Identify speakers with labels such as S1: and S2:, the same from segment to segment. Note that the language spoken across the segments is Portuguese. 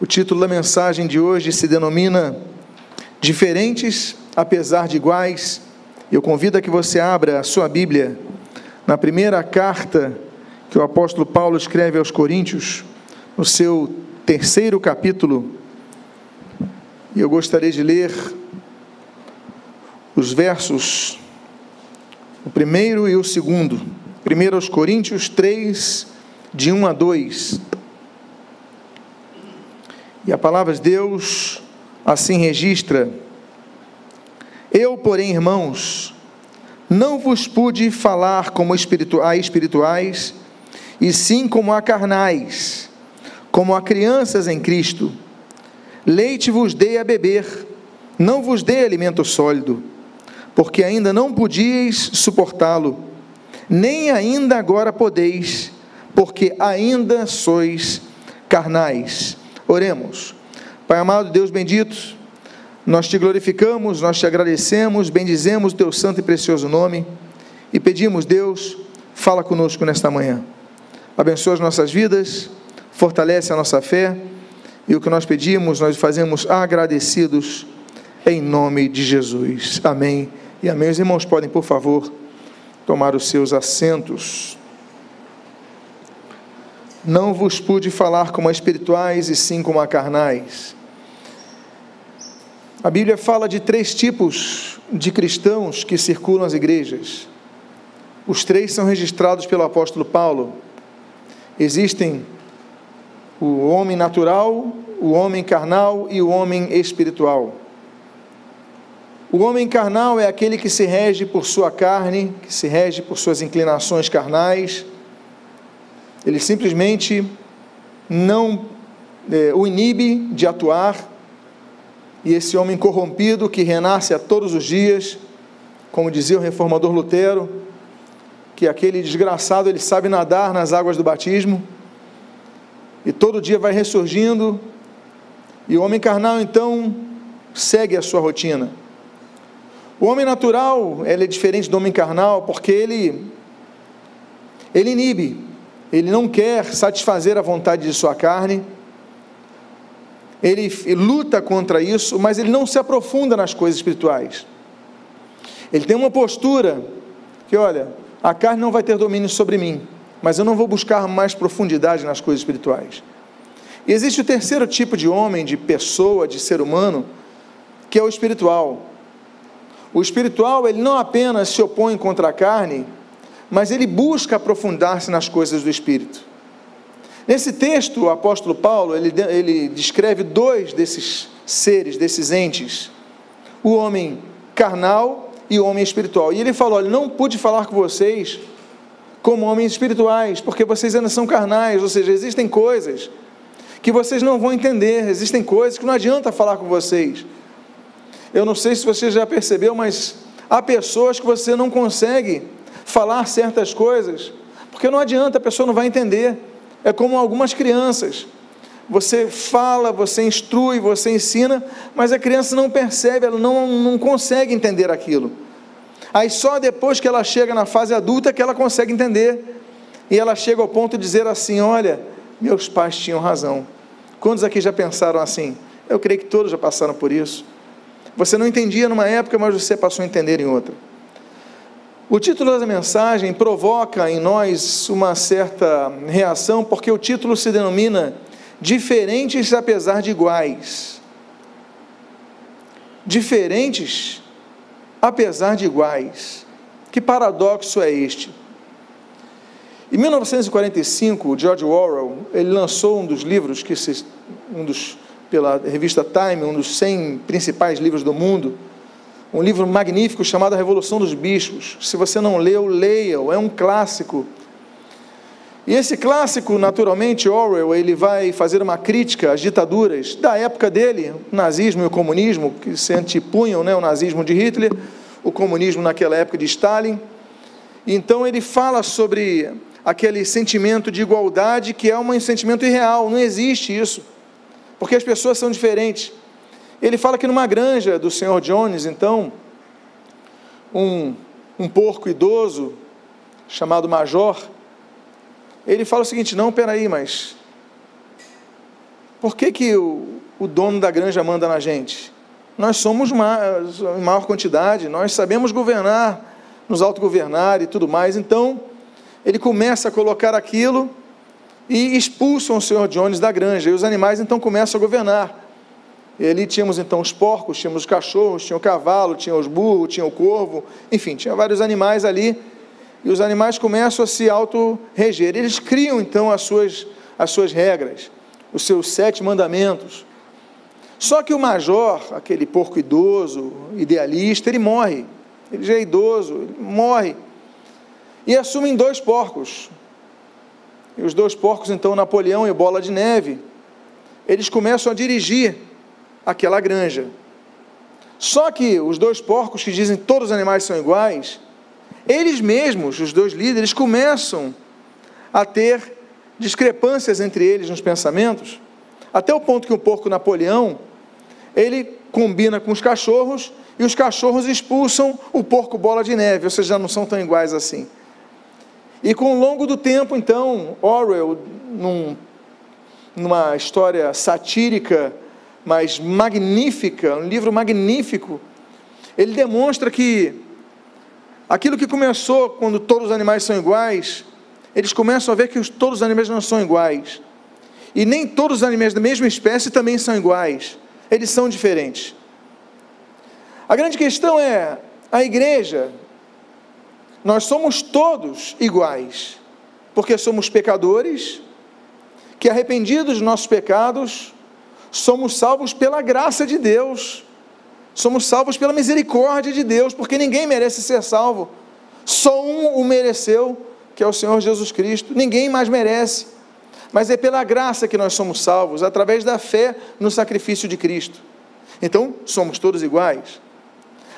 S1: O título da mensagem de hoje se denomina Diferentes, apesar de iguais. Eu convido a que você abra a sua Bíblia na primeira carta que o apóstolo Paulo escreve aos Coríntios, no seu terceiro capítulo. E eu gostaria de ler os versos, o primeiro e o segundo. Primeiro aos Coríntios 3, de 1 a 2. E a palavra de Deus assim registra: Eu, porém, irmãos, não vos pude falar como a espirituais, e sim como a carnais, como a crianças em Cristo. Leite vos dei a beber, não vos dei alimento sólido, porque ainda não podíeis suportá-lo, nem ainda agora podeis, porque ainda sois carnais. Oremos. Pai amado, Deus bendito, nós te glorificamos, nós te agradecemos, bendizemos o teu santo e precioso nome e pedimos, Deus, fala conosco nesta manhã. Abençoa as nossas vidas, fortalece a nossa fé e o que nós pedimos, nós fazemos agradecidos em nome de Jesus. Amém. E amém. Os irmãos podem, por favor, tomar os seus assentos. Não vos pude falar como a espirituais e sim como a carnais. A Bíblia fala de três tipos de cristãos que circulam as igrejas. Os três são registrados pelo apóstolo Paulo. Existem o homem natural, o homem carnal e o homem espiritual. O homem carnal é aquele que se rege por sua carne, que se rege por suas inclinações carnais ele simplesmente não é, o inibe de atuar, e esse homem corrompido que renasce a todos os dias, como dizia o reformador Lutero, que aquele desgraçado ele sabe nadar nas águas do batismo, e todo dia vai ressurgindo, e o homem carnal então segue a sua rotina. O homem natural, ele é diferente do homem carnal, porque ele ele inibe, ele não quer satisfazer a vontade de sua carne, ele, luta contra isso, mas ele não se aprofunda nas coisas espirituais. Ele tem uma postura que, olha, a carne não vai ter domínio sobre mim, mas eu não vou buscar mais profundidade nas coisas espirituais. E existe o terceiro tipo de homem, de pessoa, de ser humano, que é o espiritual. O espiritual, ele não apenas se opõe contra a carne, mas ele busca aprofundar-se nas coisas do Espírito. Nesse texto, o apóstolo Paulo, ele, ele descreve dois desses seres, desses entes, o homem carnal e o homem espiritual. E ele falou: Olha, não pude falar com vocês como homens espirituais, porque vocês ainda são carnais, ou seja, existem coisas que vocês não vão entender, existem coisas que não adianta falar com vocês. Eu não sei se você já percebeu, mas há pessoas que você não consegue falar certas coisas, porque não adianta, a pessoa não vai entender. É como algumas crianças. Você fala, você instrui, você ensina, mas a criança não percebe, ela não, não consegue entender aquilo. Aí só depois que ela chega na fase adulta que ela consegue entender. E ela chega ao ponto de dizer assim: Olha, meus pais tinham razão. Quantos aqui já pensaram assim? Eu creio que todos já passaram por isso. Você não entendia numa época, mas você passou a entender em outra. O título da mensagem provoca em nós uma certa reação, porque o título se denomina Diferentes apesar de iguais. Diferentes apesar de iguais. Que paradoxo é este? Em 1945, George Orwell, ele lançou um dos livros que se, um dos pela revista Time, um dos 100 principais livros do mundo, um livro magnífico chamado A Revolução dos Bichos. Se você não leu, leia-o, é um clássico. E esse clássico, naturalmente, Orwell, ele vai fazer uma crítica às ditaduras da época dele, o nazismo e o comunismo, que se antepunham, né, o nazismo de Hitler, o comunismo naquela época de Stalin. Então ele fala sobre aquele sentimento de igualdade que é um sentimento irreal, não existe isso, porque as pessoas são diferentes. Ele fala que numa granja do senhor Jones, então, um, um porco idoso, chamado Major, ele fala o seguinte: não, peraí, mas por que, que o, o dono da granja manda na gente? Nós somos em maior quantidade, nós sabemos governar, nos autogovernar e tudo mais. Então, ele começa a colocar aquilo e expulsam o senhor Jones da granja. E os animais então começam a governar. E ali tínhamos então os porcos, tínhamos os cachorros, tinha o cavalo, tinha os burros, tinha o corvo, enfim, tinha vários animais ali. E os animais começam a se auto-reger. Eles criam então as suas, as suas regras, os seus sete mandamentos. Só que o major, aquele porco idoso, idealista, ele morre. Ele já é idoso, ele morre. E assumem dois porcos. E os dois porcos, então, Napoleão e Bola de Neve, eles começam a dirigir aquela granja. Só que os dois porcos que dizem todos os animais são iguais, eles mesmos, os dois líderes, começam a ter discrepâncias entre eles nos pensamentos, até o ponto que o porco Napoleão, ele combina com os cachorros e os cachorros expulsam o porco bola de neve, ou seja, não são tão iguais assim. E com o longo do tempo, então, Orwell, num, numa história satírica, mas magnífica, um livro magnífico, ele demonstra que aquilo que começou quando todos os animais são iguais, eles começam a ver que todos os animais não são iguais. E nem todos os animais da mesma espécie também são iguais. Eles são diferentes. A grande questão é: a igreja, nós somos todos iguais, porque somos pecadores, que arrependidos dos nossos pecados, somos salvos pela graça de Deus, somos salvos pela misericórdia de Deus, porque ninguém merece ser salvo, só um o mereceu, que é o Senhor Jesus Cristo, ninguém mais merece, mas é pela graça que nós somos salvos, através da fé no sacrifício de Cristo. Então, somos todos iguais.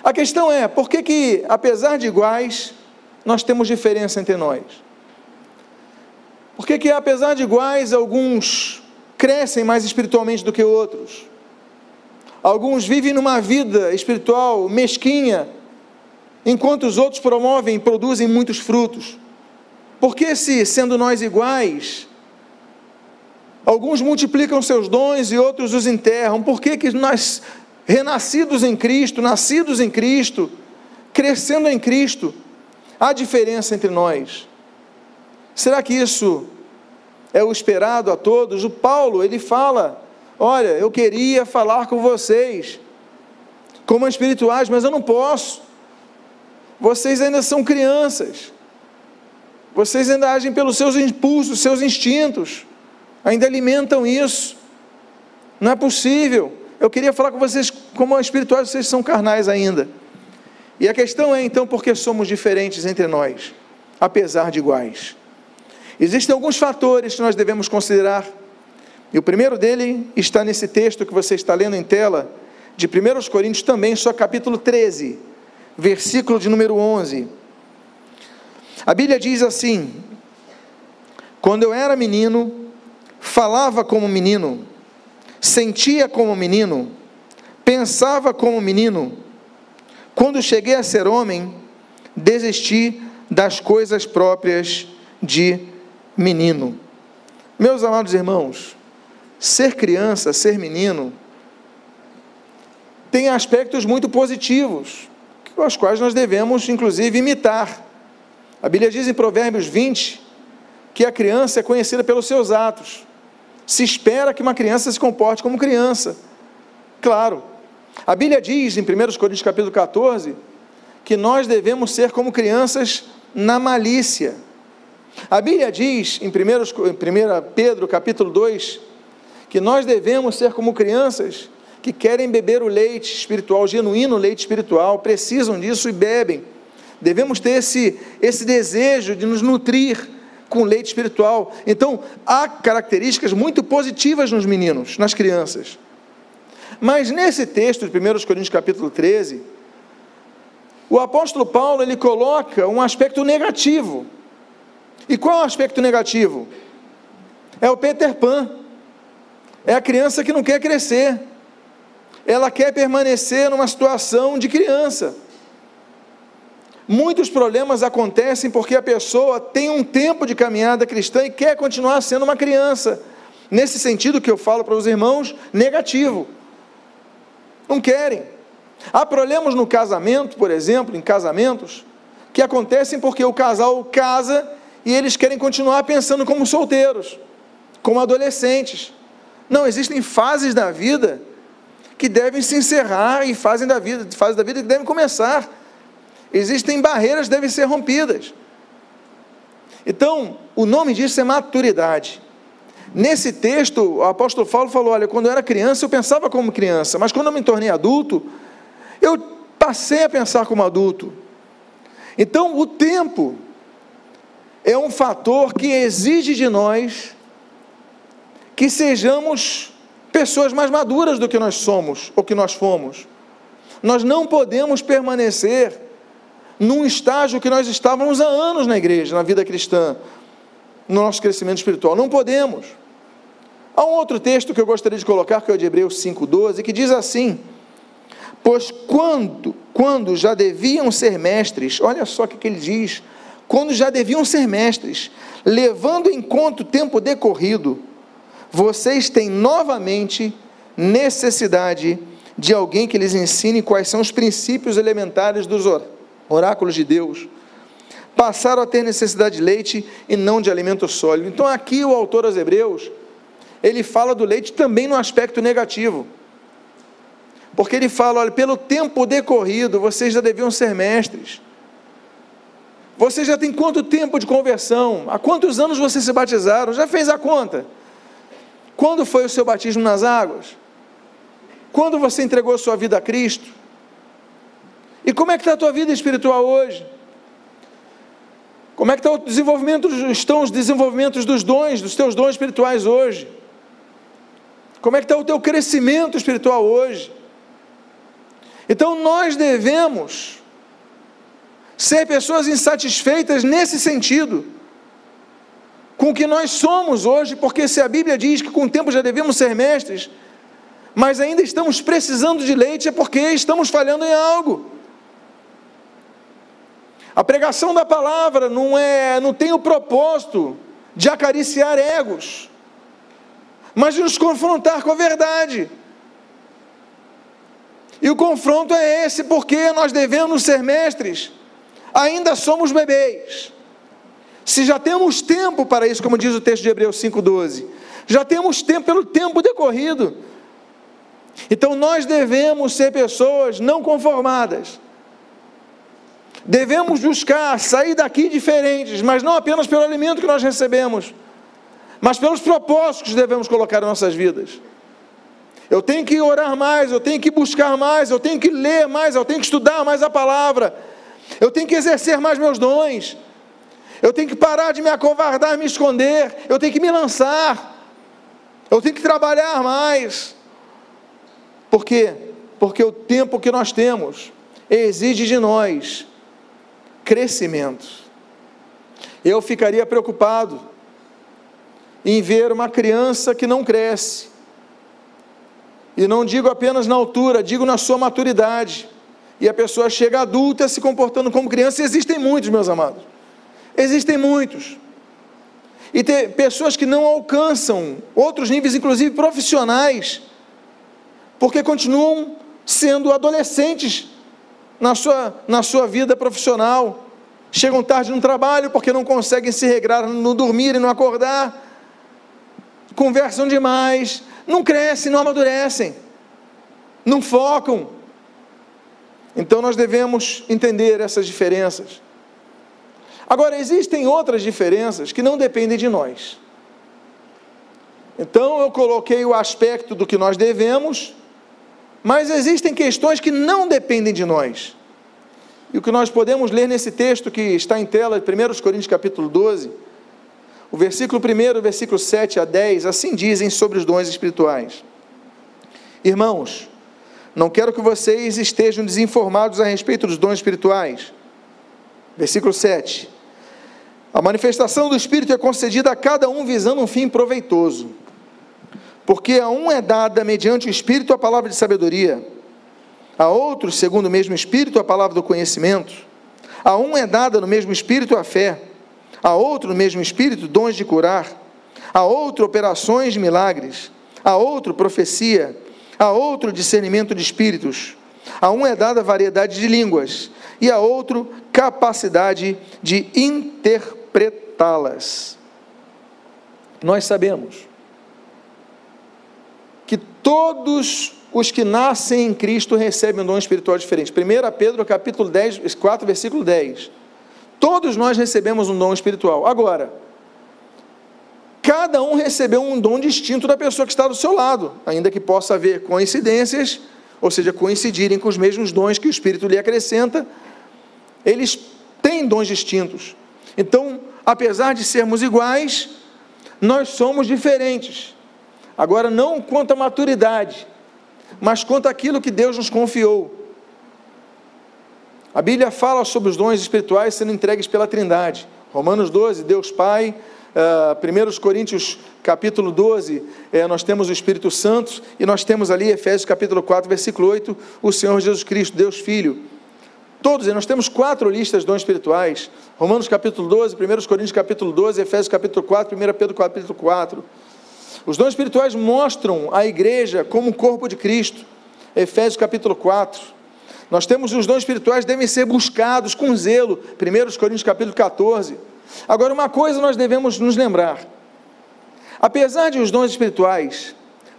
S1: A questão é, por que que, apesar de iguais, nós temos diferença entre nós? Por que que, apesar de iguais, alguns crescem mais espiritualmente do que outros? Alguns vivem numa vida espiritual mesquinha, enquanto os outros promovem e produzem muitos frutos. Por que se, sendo nós iguais, alguns multiplicam seus dons e outros os enterram? Por que, que nós, renascidos em Cristo, nascidos em Cristo, crescendo em Cristo, há diferença entre nós? Será que isso é o esperado a todos? O Paulo, ele fala: Olha, eu queria falar com vocês como espirituais, mas eu não posso. Vocês ainda são crianças. Vocês ainda agem pelos seus impulsos, seus instintos, ainda alimentam isso. Não é possível. Eu queria falar com vocês como espirituais, vocês são carnais ainda. E a questão é então por que somos diferentes entre nós, apesar de iguais. Existem alguns fatores que nós devemos considerar. E o primeiro dele está nesse texto que você está lendo em tela, de 1 Coríntios também, só capítulo 13, versículo de número 11. A Bíblia diz assim: Quando eu era menino, falava como menino, sentia como menino, pensava como menino. Quando cheguei a ser homem, desisti das coisas próprias de menino. Meus amados irmãos, ser criança, ser menino, tem aspectos muito positivos, os quais nós devemos, inclusive, imitar. A Bíblia diz em Provérbios 20 que a criança é conhecida pelos seus atos. Se espera que uma criança se comporte como criança. Claro. A Bíblia diz em 1 Coríntios capítulo 14 que nós devemos ser como crianças na malícia. A Bíblia diz em 1 Pedro capítulo 2 que nós devemos ser como crianças que querem beber o leite espiritual, genuíno leite espiritual, precisam disso e bebem. Devemos ter esse, esse desejo de nos nutrir com leite espiritual. Então, há características muito positivas nos meninos, nas crianças. Mas nesse texto de 1 Coríntios capítulo 13, o apóstolo Paulo ele coloca um aspecto negativo. E qual é o aspecto negativo? É o Peter Pan. É a criança que não quer crescer. Ela quer permanecer numa situação de criança. Muitos problemas acontecem porque a pessoa tem um tempo de caminhada cristã e quer continuar sendo uma criança. nesse sentido que eu falo para os irmãos, negativo. Não querem. Há problemas no casamento, por exemplo, em casamentos, que acontecem porque o casal casa e eles querem continuar pensando como solteiros, como adolescentes. Não, existem fases da vida que devem se encerrar e fases da vida, fases da vida que devem começar. Existem barreiras que devem ser rompidas. Então, o nome disso é maturidade. Nesse texto, o apóstolo Paulo falou: Olha, quando eu era criança, eu pensava como criança, mas quando eu me tornei adulto, eu passei a pensar como adulto. Então, o tempo é um fator que exige de nós que sejamos pessoas mais maduras do que nós somos ou que nós fomos. Nós não podemos permanecer num estágio que nós estávamos há anos na igreja, na vida cristã, no nosso crescimento espiritual. Não podemos. Há um outro texto que eu gostaria de colocar, que é o de Hebreus 5,12, que diz assim: Pois quando, quando já deviam ser mestres, olha só o que ele diz, quando já deviam ser mestres, levando em conta o tempo decorrido, vocês têm novamente necessidade de alguém que lhes ensine quais são os princípios elementares dos oráculos de Deus. Passaram a ter necessidade de leite e não de alimento sólido. Então, aqui o autor aos Hebreus, ele fala do leite também no aspecto negativo. Porque ele fala: olha, pelo tempo decorrido, vocês já deviam ser mestres. Você já tem quanto tempo de conversão? Há quantos anos vocês se batizaram? Já fez a conta? Quando foi o seu batismo nas águas? Quando você entregou a sua vida a Cristo? E como é que está a tua vida espiritual hoje? Como é que está o desenvolvimento, estão os desenvolvimentos dos dons, dos teus dons espirituais hoje? Como é que está o teu crescimento espiritual hoje? Então nós devemos ser pessoas insatisfeitas nesse sentido com o que nós somos hoje, porque se a Bíblia diz que com o tempo já devemos ser mestres, mas ainda estamos precisando de leite, é porque estamos falhando em algo. A pregação da palavra não é, não tem o propósito de acariciar egos, mas de nos confrontar com a verdade. E o confronto é esse, porque nós devemos ser mestres, ainda somos bebês. Se já temos tempo para isso, como diz o texto de Hebreus 5,12, já temos tempo pelo tempo decorrido. Então nós devemos ser pessoas não conformadas. Devemos buscar sair daqui diferentes, mas não apenas pelo alimento que nós recebemos, mas pelos propósitos que devemos colocar em nossas vidas. Eu tenho que orar mais, eu tenho que buscar mais, eu tenho que ler mais, eu tenho que estudar mais a palavra, eu tenho que exercer mais meus dons. Eu tenho que parar de me acovardar, me esconder. Eu tenho que me lançar. Eu tenho que trabalhar mais. Por quê? Porque o tempo que nós temos exige de nós crescimento. Eu ficaria preocupado em ver uma criança que não cresce. E não digo apenas na altura, digo na sua maturidade. E a pessoa chega adulta se comportando como criança, e existem muitos, meus amados. Existem muitos. E tem pessoas que não alcançam outros níveis, inclusive profissionais, porque continuam sendo adolescentes na sua, na sua vida profissional. Chegam tarde no trabalho porque não conseguem se regrar no dormir e no acordar. Conversam demais, não crescem, não amadurecem, não focam. Então nós devemos entender essas diferenças. Agora, existem outras diferenças que não dependem de nós. Então, eu coloquei o aspecto do que nós devemos, mas existem questões que não dependem de nós. E o que nós podemos ler nesse texto que está em tela, 1 Coríntios capítulo 12, o versículo 1, versículo 7 a 10, assim dizem sobre os dons espirituais. Irmãos, não quero que vocês estejam desinformados a respeito dos dons espirituais. Versículo 7. A manifestação do Espírito é concedida a cada um visando um fim proveitoso, porque a um é dada mediante o Espírito a palavra de sabedoria, a outro, segundo o mesmo Espírito, a palavra do conhecimento, a um é dada no mesmo Espírito a fé, a outro, no mesmo Espírito, dons de curar, a outro operações de milagres, a outro profecia, a outro discernimento de espíritos, a um é dada variedade de línguas, e a outro capacidade de interpretá-las. Nós sabemos que todos os que nascem em Cristo recebem um dom espiritual diferente. 1 Pedro capítulo 10, 4, versículo 10. Todos nós recebemos um dom espiritual. Agora, cada um recebeu um dom distinto da pessoa que está do seu lado, ainda que possa haver coincidências, ou seja, coincidirem com os mesmos dons que o Espírito lhe acrescenta, eles têm dons distintos. Então, apesar de sermos iguais, nós somos diferentes. Agora, não quanto à maturidade, mas quanto àquilo que Deus nos confiou. A Bíblia fala sobre os dons espirituais sendo entregues pela Trindade. Romanos 12, Deus Pai, Uh, ah, 1 Coríntios capítulo 12, eh, nós temos o Espírito Santo, e nós temos ali, Efésios capítulo 4, versículo 8, o Senhor Jesus Cristo, Deus Filho. Todos, nós temos quatro listas de dons espirituais, Romanos capítulo 12, 1 Coríntios capítulo 12, Efésios capítulo 4, 1 Pedro capítulo 4. Os dons espirituais mostram a igreja como o corpo de Cristo, Efésios capítulo 4. Nós temos os dons espirituais devem ser buscados com zelo, 1 Coríntios capítulo 14. Agora, uma coisa nós devemos nos lembrar: apesar de os dons espirituais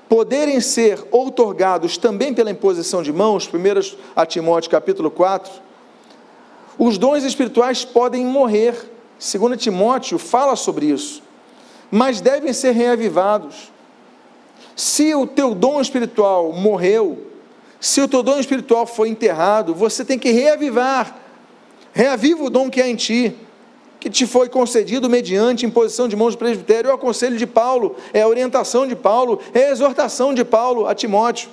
S1: poderem ser outorgados também pela imposição de mãos, 1 a Timóteo capítulo 4, os dons espirituais podem morrer. 2 Timóteo fala sobre isso, mas devem ser reavivados. Se o teu dom espiritual morreu, se o teu dom espiritual foi enterrado, você tem que reavivar. Reaviva o dom que há em ti que te foi concedido mediante imposição de mãos do presbitério, é o conselho de Paulo, é a orientação de Paulo, é a exortação de Paulo a Timóteo.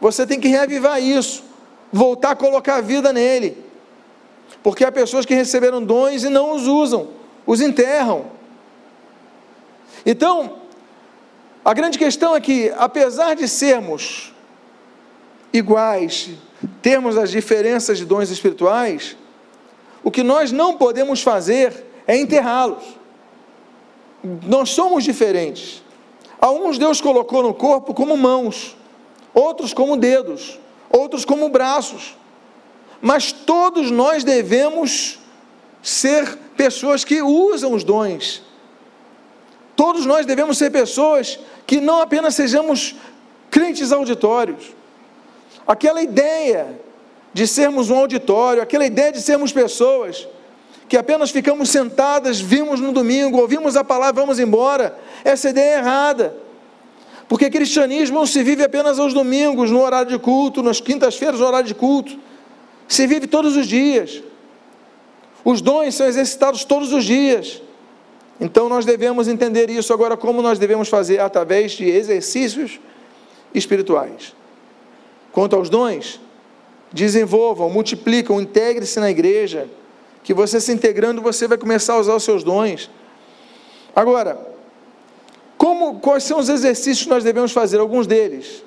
S1: Você tem que reavivar isso, voltar a colocar a vida nele, porque há pessoas que receberam dons e não os usam, os enterram. Então, a grande questão é que, apesar de sermos iguais, termos as diferenças de dons espirituais, o que nós não podemos fazer é enterrá-los. Nós somos diferentes. A Deus colocou no corpo como mãos, outros como dedos, outros como braços. Mas todos nós devemos ser pessoas que usam os dons. Todos nós devemos ser pessoas que não apenas sejamos crentes auditórios. Aquela ideia de sermos um auditório, aquela ideia de sermos pessoas que apenas ficamos sentadas, vimos no domingo, ouvimos a palavra, vamos embora. Essa ideia é errada. Porque cristianismo não se vive apenas aos domingos, no horário de culto, nas quintas-feiras, no horário de culto. Se vive todos os dias. Os dons são exercitados todos os dias. Então nós devemos entender isso agora, como nós devemos fazer através de exercícios espirituais. Quanto aos dons, desenvolvam, multiplicam, integre-se na igreja, que você se integrando, você vai começar a usar os seus dons. Agora, como, quais são os exercícios que nós devemos fazer? Alguns deles.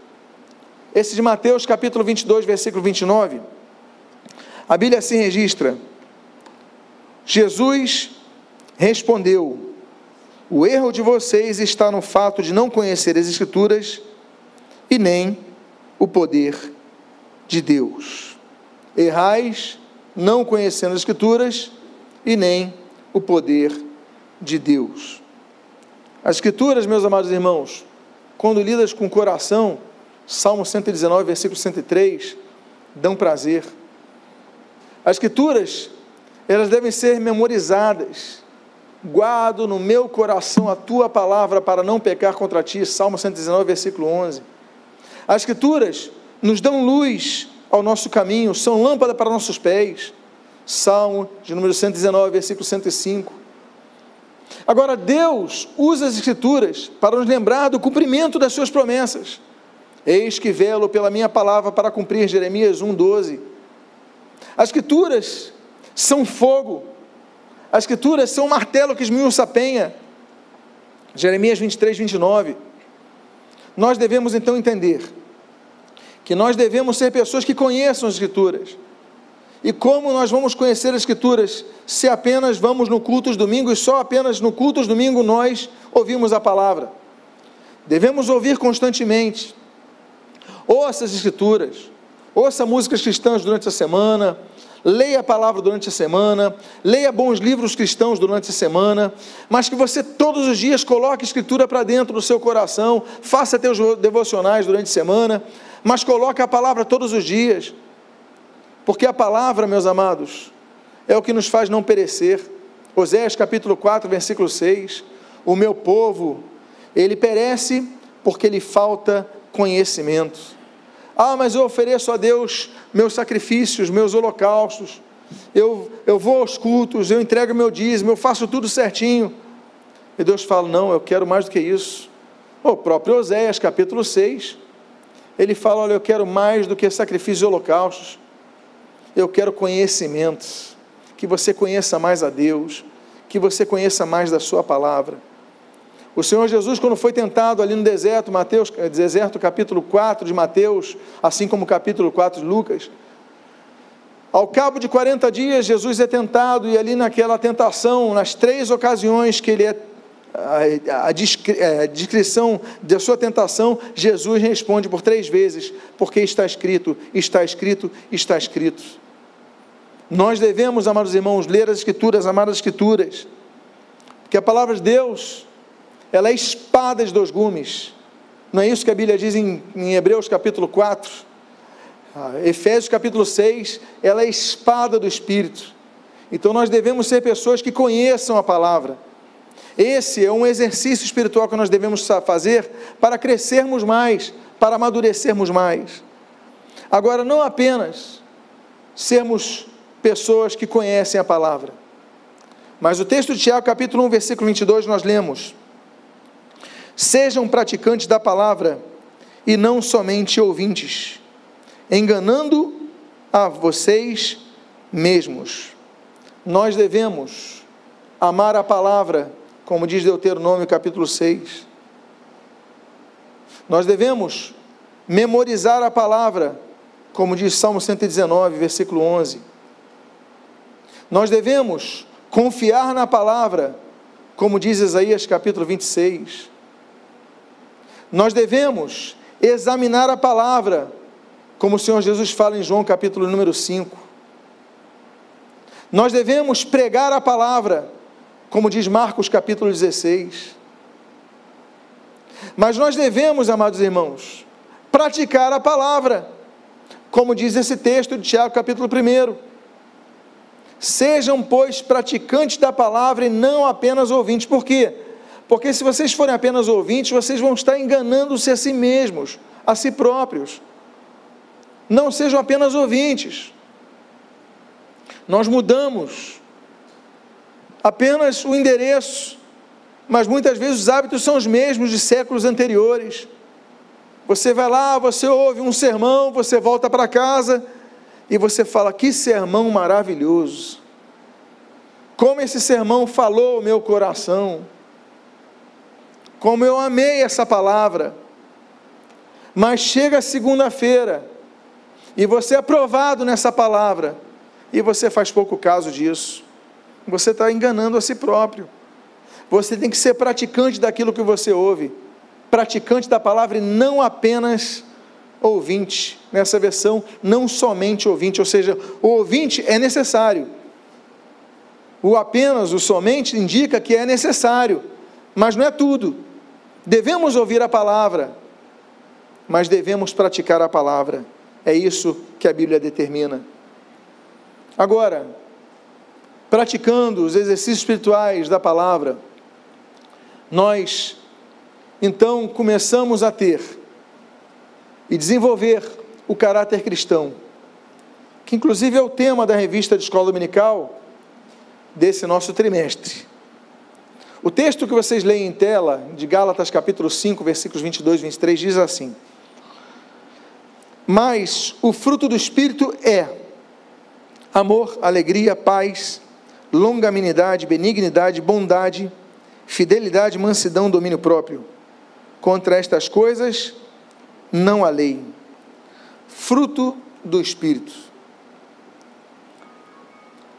S1: Esse de Mateus capítulo 22, versículo 29. A Bíblia assim registra: Jesus respondeu: O erro de vocês está no fato de não conhecer as Escrituras e nem o poder de Deus. Errais não conhecendo as Escrituras e nem o poder de Deus. As Escrituras, meus amados irmãos, quando lidas com coração, Salmo 119, versículo 103, dão prazer. As Escrituras, elas devem ser memorizadas. Guardo no meu coração a tua palavra para não pecar contra ti. Salmo 119, versículo 11. As Escrituras nos dão luz ao nosso caminho, são lâmpada para nossos pés. Salmo de número 119, versículo 105. Agora, Deus usa as Escrituras para nos lembrar do cumprimento das suas promessas. Eis que velo pela minha palavra para cumprir Jeremias 1,12. As Escrituras são fogo, as Escrituras são um martelo que esmiuça a penha. Jeremias 23, 29. Nós devemos então entender que nós devemos ser pessoas que conheçam as Escrituras, E como nós vamos conhecer as Escrituras se apenas vamos no culto dos domingos e só apenas no culto dos domingos nós ouvimos a palavra? Devemos ouvir constantemente. Ouça as Escrituras, ouça músicas cristãs durante a semana, leia a palavra durante a semana, leia bons livros cristãos durante a semana, mas que você todos os dias coloque a Escritura para dentro do seu coração, faça teus devocionais durante a semana, mas coloque a palavra todos os dias. Porque a palavra, meus amados, é o que nos faz não perecer. Oséias capítulo 4, versículo 6. O meu povo, ele perece porque lhe falta conhecimento. Ah, mas eu ofereço a Deus meus sacrifícios, meus holocaustos. Eu, eu vou aos cultos, eu entrego meu dízimo, eu faço tudo certinho. E Deus fala: Não, eu quero mais do que isso. O próprio Oséias, capítulo 6, ele fala: Olha, eu quero mais do que sacrifícios e holocaustos. Eu quero conhecimento, que você conheça mais a Deus, que você conheça mais da Sua palavra. O Senhor Jesus, quando foi tentado ali no deserto, Mateus, eh, deserto capítulo 4 de Mateus, assim como capítulo 4 de Lucas, ao cabo de 40 dias, Jesus é tentado, e ali naquela tentação, nas três ocasiões que ele é a, a, é, descrição da sua tentação, Jesus responde por três vezes, porque está escrito, está escrito, está escrito. Nós devemos, amados irmãos, ler as Escrituras, amar as Escrituras, porque a palavra de Deus, ela é espada de dois gumes. Não é isso que a Bíblia diz em, em Hebreus capítulo 4? Ah, Efésios capítulo 6, ela é espada do Espírito. Então nós devemos ser pessoas que conheçam a palavra. Esse é um exercício espiritual que nós devemos fazer para crescermos mais, para amadurecermos mais. Agora, não apenas sermos pessoas que conhecem a palavra. Mas o texto de Tiago, capítulo 1, versículo 22, nós lemos: Sejam praticantes da palavra e não somente ouvintes, enganando a vocês mesmos. Nós devemos amar a palavra, como diz Deuteronômio capítulo 6. Nós devemos memorizar a palavra, como diz Salmo 119, versículo 11 nós devemos confiar na palavra, como diz Isaías capítulo 26. Nós devemos examinar a palavra, como o Senhor Jesus fala em João capítulo número 5. Nós devemos pregar a palavra, como diz Marcos capítulo 16. Mas nós devemos, amados irmãos, praticar a palavra, como diz esse texto de Tiago capítulo 1. Sejam, pois, praticantes da palavra e não apenas ouvintes. Por quê? Porque se vocês forem apenas ouvintes, vocês vão estar enganando-se a si mesmos, a si próprios. Não sejam apenas ouvintes. Nós mudamos apenas o endereço, mas muitas vezes os hábitos são os mesmos de séculos anteriores. Você vai lá, você ouve um sermão, você volta para casa e você fala: que sermão maravilhoso! Como esse sermão falou o meu coração, como eu amei essa palavra. Mas chega segunda-feira e você é aprovado nessa palavra e você faz pouco caso disso. Você está enganando a si próprio. Você tem que ser praticante daquilo que você ouve, praticante da palavra e não apenas ouvinte, nessa versão, não somente ouvinte, ou seja, o ouvinte é necessário. O apenas, o somente, indica que é necessário, mas não é tudo. Devemos ouvir a palavra, mas devemos praticar a palavra. É isso que a Bíblia determina. Agora, praticando os exercícios espirituais da palavra, nós então começamos a ter e desenvolver o caráter cristão, que inclusive é o tema da revista de escola dominical desse nosso trimestre. O texto que vocês leem em tela, de Gálatas capítulo 5, versículos 22 e 23, diz assim: Mas o fruto do Espírito é amor, alegria, paz, longanimidade, benignidade, bondade, fidelidade, mansidão, domínio próprio. Contra estas coisas não há lei. Fruto do Espírito.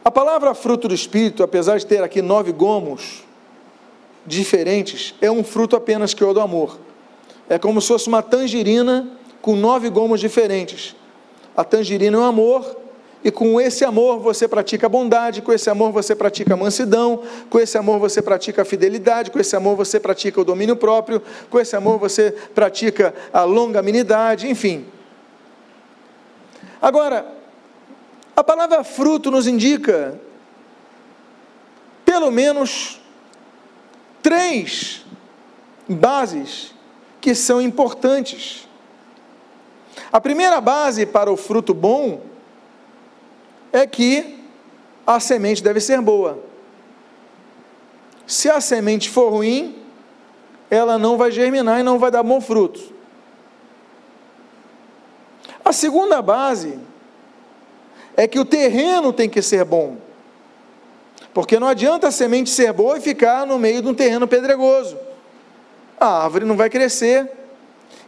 S1: A palavra fruto do Espírito, apesar de ter aqui nove gomos diferentes, é um fruto apenas que é o do amor. É como se fosse uma tangerina com nove gomos diferentes. A tangerina é o amor, e com esse amor você pratica bondade, com esse amor você pratica mansidão, com esse amor você pratica fidelidade, com esse amor você pratica o domínio próprio, com esse amor você pratica a longanimidade, enfim. Agora, a palavra fruto nos indica pelo menos três bases que são importantes. A primeira base para o fruto bom é que a semente deve ser boa. Se a semente for ruim, ela não vai germinar e não vai dar bom fruto. A segunda base é que o terreno tem que ser bom. Porque não adianta a semente ser boa e ficar no meio de um terreno pedregoso. A árvore não vai crescer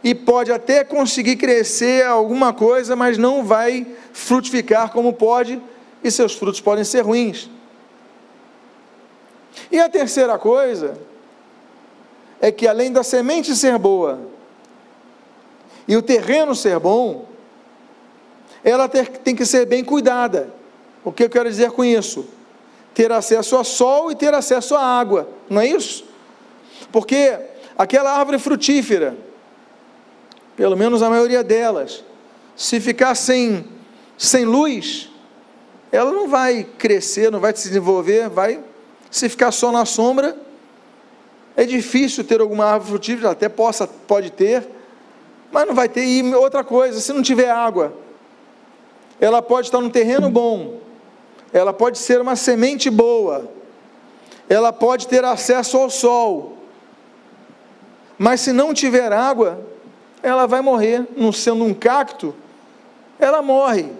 S1: e pode até conseguir crescer alguma coisa, mas não vai frutificar como pode, e seus frutos podem ser ruins. E a terceira coisa é que além da semente ser boa e o terreno ser bom, ela tem que ser bem cuidada. O que eu quero dizer com isso? Ter acesso a sol e ter acesso à água, não é isso? Porque aquela árvore frutífera, pelo menos a maioria delas, se ficar sem, sem luz, ela não vai crescer, não vai se desenvolver, vai se ficar só na sombra. É difícil ter alguma árvore frutífera, até possa, pode ter, mas não vai ter. E outra coisa, se não tiver água, ela pode estar num terreno bom, ela pode ser uma semente boa, ela pode ter acesso ao sol, mas se não tiver água, ela vai morrer, não sendo um cacto, ela morre.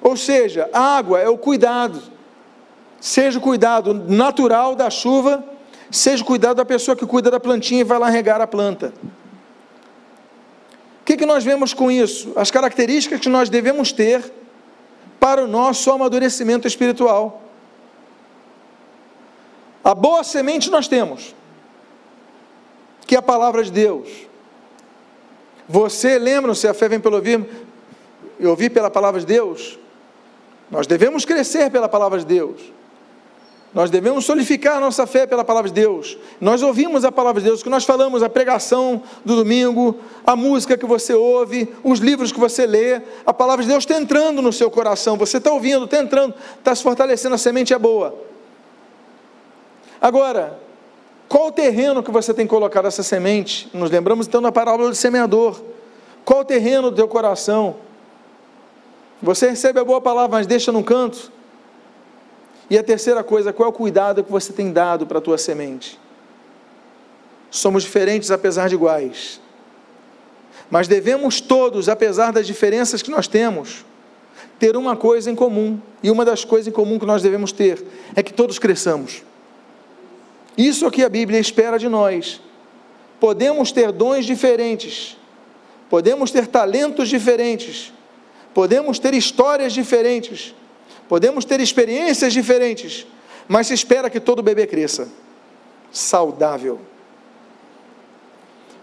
S1: Ou seja, a água é o cuidado, seja o cuidado natural da chuva, seja o cuidado da pessoa que cuida da plantinha e vai lá regar a planta. O que, que nós vemos com isso? As características que nós devemos ter para o nosso amadurecimento espiritual. A boa semente nós temos, que é a palavra de Deus. Você lembra-se, a fé vem pelo ouvir, e ouvir pela palavra de Deus? Nós devemos crescer pela palavra de Deus. Nós devemos solidificar a nossa fé pela palavra de Deus. Nós ouvimos a palavra de Deus, que nós falamos, a pregação do domingo, a música que você ouve, os livros que você lê, a palavra de Deus está entrando no seu coração. Você está ouvindo, está entrando, está se fortalecendo, a semente é boa. Agora, qual o terreno que você tem colocado essa semente? Nos lembramos então da parábola do semeador. Qual o terreno do teu coração? Você recebe a boa palavra, mas deixa num canto. E a terceira coisa, qual é o cuidado que você tem dado para a tua semente? Somos diferentes apesar de iguais. Mas devemos todos, apesar das diferenças que nós temos, ter uma coisa em comum. E uma das coisas em comum que nós devemos ter é que todos cresçamos. Isso é que a Bíblia espera de nós. Podemos ter dons diferentes, podemos ter talentos diferentes, podemos ter histórias diferentes, Podemos ter experiências diferentes, mas se espera que todo bebê cresça saudável.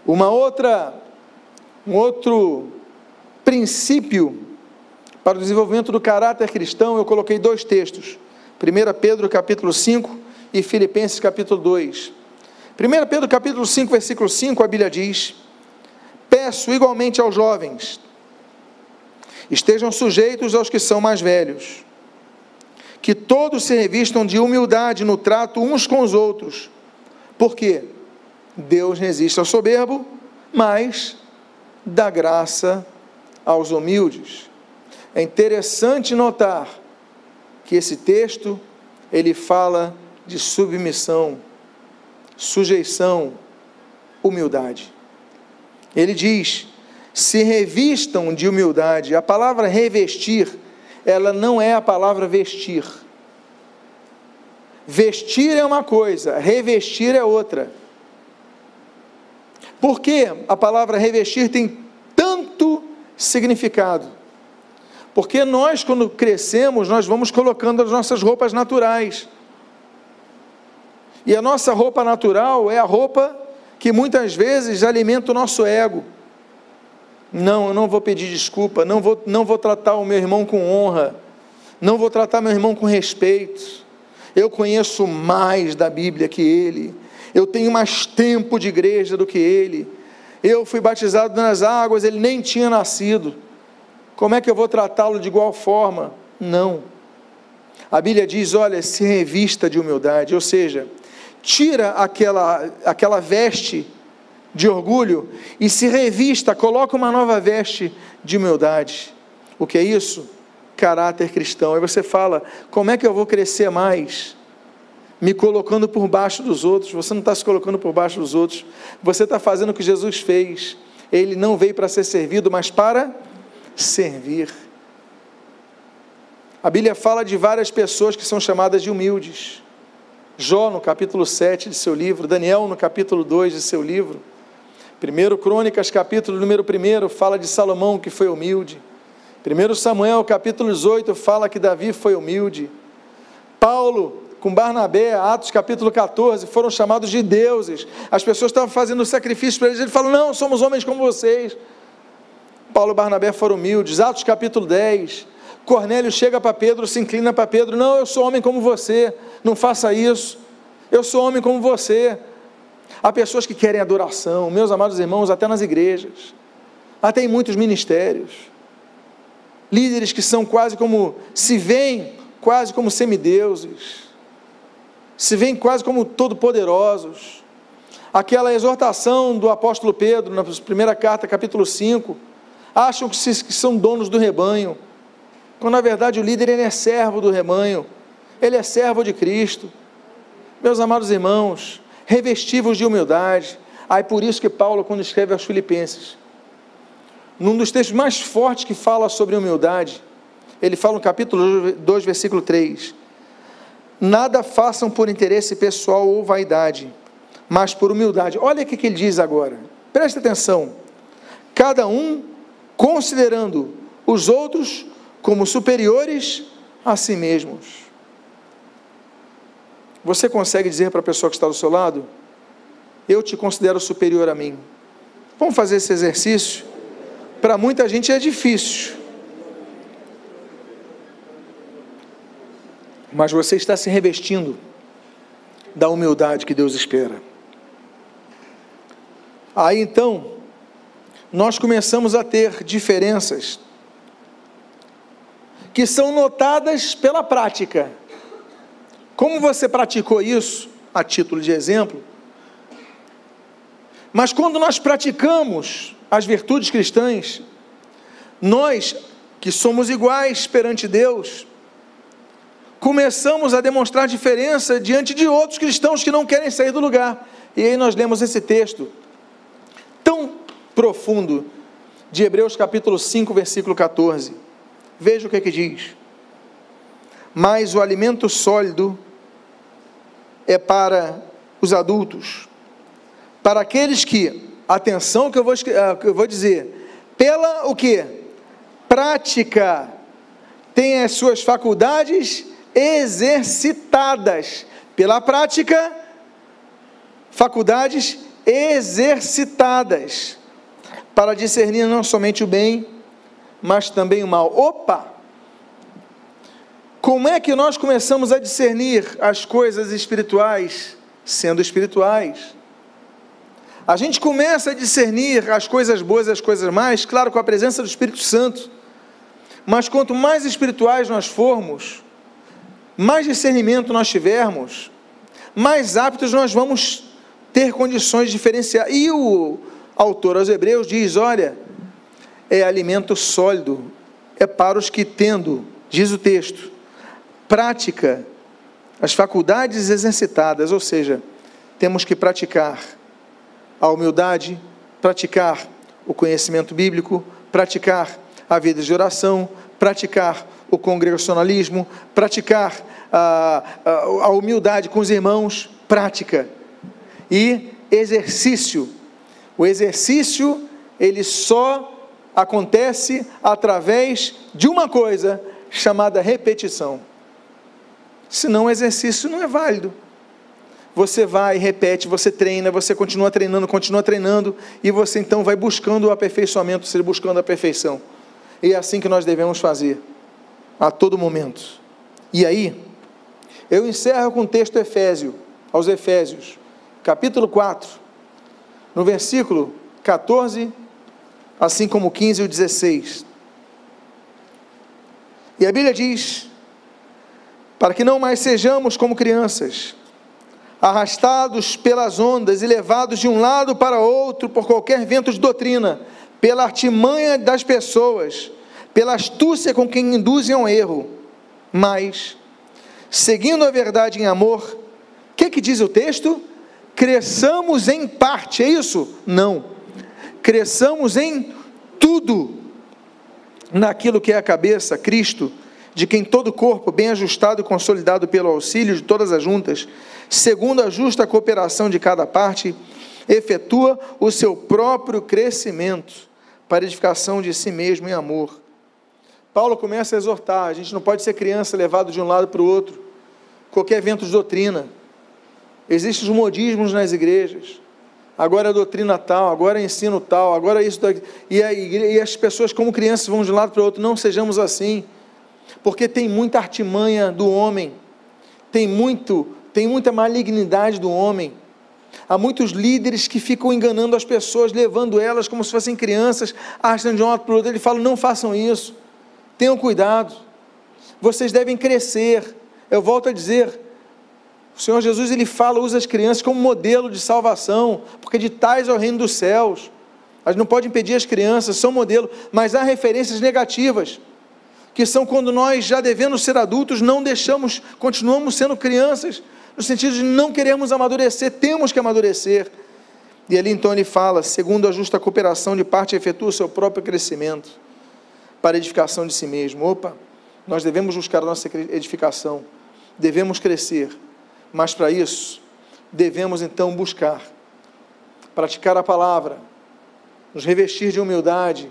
S1: Uma outra um outro princípio para o desenvolvimento do caráter cristão, eu coloquei dois textos. 1 Pedro capítulo 5 e Filipenses capítulo 2. 1 Pedro capítulo 5, versículo 5, a Bíblia diz: Peço igualmente aos jovens, estejam sujeitos aos que são mais velhos que todos se revistam de humildade no trato uns com os outros. Por quê? Deus resiste ao soberbo, mas dá graça aos humildes. É interessante notar que esse texto ele fala de submissão, sujeição, humildade. Ele diz: se revistam de humildade. A palavra revestir ela não é a palavra vestir. Vestir é uma coisa, revestir é outra. Por que a palavra revestir tem tanto significado? Porque nós, quando crescemos, nós vamos colocando as nossas roupas naturais. E a nossa roupa natural é a roupa que muitas vezes alimenta o nosso ego. Não, eu não vou pedir desculpa, não vou, não vou tratar o meu irmão com honra, não vou tratar meu irmão com respeito. Eu conheço mais da Bíblia que ele, eu tenho mais tempo de igreja do que ele. Eu fui batizado nas águas, ele nem tinha nascido. Como é que eu vou tratá-lo de igual forma? Não. A Bíblia diz: olha, se revista de humildade, ou seja, tira aquela, aquela veste de orgulho e se revista, coloca uma nova veste de humildade. O que é isso? Caráter cristão. Aí você fala: como é que eu vou crescer mais? Me colocando por baixo dos outros. Você não está se colocando por baixo dos outros. Você está fazendo o que Jesus fez. Ele não veio para ser servido, mas para servir. A Bíblia fala de várias pessoas que são chamadas de humildes. Jó, no capítulo 7 de seu livro, Daniel, no capítulo 2 de seu livro. 1 Crônicas, capítulo número 1, fala de Salomão que foi humilde. 1 Samuel, capítulo 18, fala que Davi foi humilde. Paulo, com Barnabé, Atos capítulo 14, foram chamados de deuses. As pessoas estavam fazendo sacrifício para eles. Ele falou: Não, somos homens como vocês. Paulo e Barnabé foram humildes. Atos capítulo 10. Cornélio chega para Pedro, se inclina para Pedro: Não, eu sou homem como você, não faça isso. Eu sou homem como você. Há pessoas que querem adoração, meus amados irmãos, até nas igrejas. Até em muitos ministérios. Líderes que são quase como, se veem quase como semideuses, se veem quase como todo-poderosos. Aquela exortação do apóstolo Pedro, na primeira carta, capítulo 5, acham que são donos do rebanho, quando na verdade o líder ele é servo do rebanho, ele é servo de Cristo. Meus amados irmãos, revestivos de humildade. Aí por isso que Paulo, quando escreve aos Filipenses, num dos textos mais fortes que fala sobre humildade, ele fala no capítulo 2, versículo 3: Nada façam por interesse pessoal ou vaidade, mas por humildade. Olha o que ele diz agora, preste atenção. Cada um considerando os outros como superiores a si mesmos. Você consegue dizer para a pessoa que está do seu lado: Eu te considero superior a mim. Vamos fazer esse exercício? Para muita gente é difícil. Mas você está se revestindo da humildade que Deus espera. Aí então, nós começamos a ter diferenças que são notadas pela prática. Como você praticou isso, a título de exemplo, mas quando nós praticamos as virtudes cristãs, nós que somos iguais perante Deus, começamos a demonstrar diferença diante de outros cristãos que não querem sair do lugar. E aí nós lemos esse texto tão profundo de Hebreus capítulo 5, versículo 14. Veja o que é que diz. Mas o alimento sólido é para os adultos, para aqueles que, atenção que eu vou, ah, que eu vou dizer, pela o que? Prática, tem as suas faculdades exercitadas. Pela prática, faculdades exercitadas para discernir não somente o bem, mas também o mal. Opa! Como é que nós começamos a discernir as coisas espirituais sendo espirituais? A gente começa a discernir as coisas boas e as coisas mais, claro, com a presença do Espírito Santo. Mas quanto mais espirituais nós formos, mais discernimento nós tivermos, mais aptos nós vamos ter condições de diferenciar. E o autor aos Hebreus diz: olha, é alimento sólido, é para os que, tendo, diz o texto, prática, as faculdades exercitadas, ou seja, temos que praticar a humildade, praticar o conhecimento bíblico, praticar a vida de oração, praticar o congregacionalismo, praticar a, a, a humildade com os irmãos, prática e exercício. O exercício, ele só acontece através de uma coisa chamada repetição. Senão o exercício não é válido. Você vai, repete, você treina, você continua treinando, continua treinando, e você então vai buscando o aperfeiçoamento, seja buscando a perfeição. E é assim que nós devemos fazer, a todo momento. E aí, eu encerro com o texto Efésio, aos Efésios, capítulo 4, no versículo 14, assim como o 15 e o 16. E a Bíblia diz: para que não mais sejamos como crianças, arrastados pelas ondas e levados de um lado para outro por qualquer vento de doutrina, pela artimanha das pessoas, pela astúcia com quem induzem ao erro, mas, seguindo a verdade em amor, o que, que diz o texto? Cresçamos em parte, é isso? Não. Cresçamos em tudo, naquilo que é a cabeça, Cristo, de quem todo o corpo, bem ajustado e consolidado pelo auxílio de todas as juntas, segundo a justa cooperação de cada parte, efetua o seu próprio crescimento para edificação de si mesmo em amor. Paulo começa a exortar: a gente não pode ser criança levado de um lado para o outro, qualquer evento de doutrina. Existem os modismos nas igrejas. Agora é doutrina tal, agora é ensino tal, agora é isso daqui. E, a igreja, e as pessoas, como crianças, vão de um lado para o outro. Não sejamos assim, porque tem muita artimanha do homem, tem muito tem muita malignidade do homem. Há muitos líderes que ficam enganando as pessoas, levando elas como se fossem crianças, arrastando de um lado para o outro. Ele fala: não façam isso, tenham cuidado, vocês devem crescer. Eu volto a dizer, o Senhor Jesus ele fala, usa as crianças como modelo de salvação, porque de tais é o reino dos céus. Gente não pode impedir as crianças, são modelo, mas há referências negativas, que são quando nós, já devendo ser adultos, não deixamos, continuamos sendo crianças, no sentido de não queremos amadurecer, temos que amadurecer. E ali então ele fala: segundo a justa cooperação de parte, efetua o seu próprio crescimento para edificação de si mesmo. Opa, nós devemos buscar a nossa edificação, devemos crescer, mas para isso, devemos então buscar, praticar a palavra, nos revestir de humildade,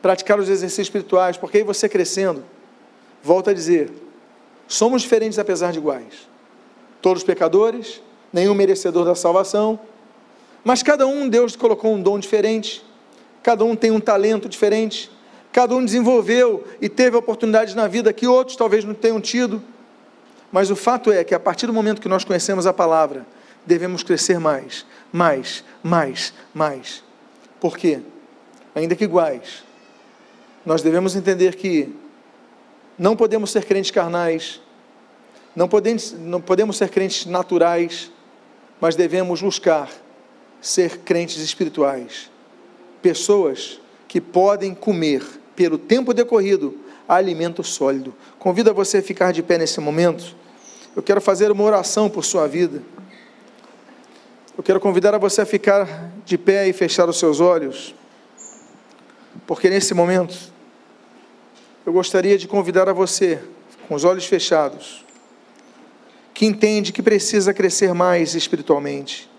S1: praticar os exercícios espirituais, porque aí você crescendo, volta a dizer, somos diferentes apesar de iguais todos pecadores, nenhum merecedor da salvação, mas cada um Deus colocou um dom diferente, cada um tem um talento diferente, cada um desenvolveu e teve oportunidades na vida que outros talvez não tenham tido. Mas o fato é que a partir do momento que nós conhecemos a palavra, devemos crescer mais, mais, mais, mais. Por quê? Ainda que iguais, nós devemos entender que não podemos ser crentes carnais, não podemos, não podemos ser crentes naturais, mas devemos buscar ser crentes espirituais. Pessoas que podem comer, pelo tempo decorrido, alimento sólido. Convido você a ficar de pé nesse momento. Eu quero fazer uma oração por sua vida. Eu quero convidar a você a ficar de pé e fechar os seus olhos, porque nesse momento eu gostaria de convidar a você, com os olhos fechados, que entende que precisa crescer mais espiritualmente,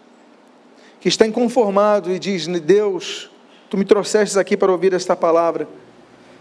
S1: que está inconformado e diz: Deus, tu me trouxestes aqui para ouvir esta palavra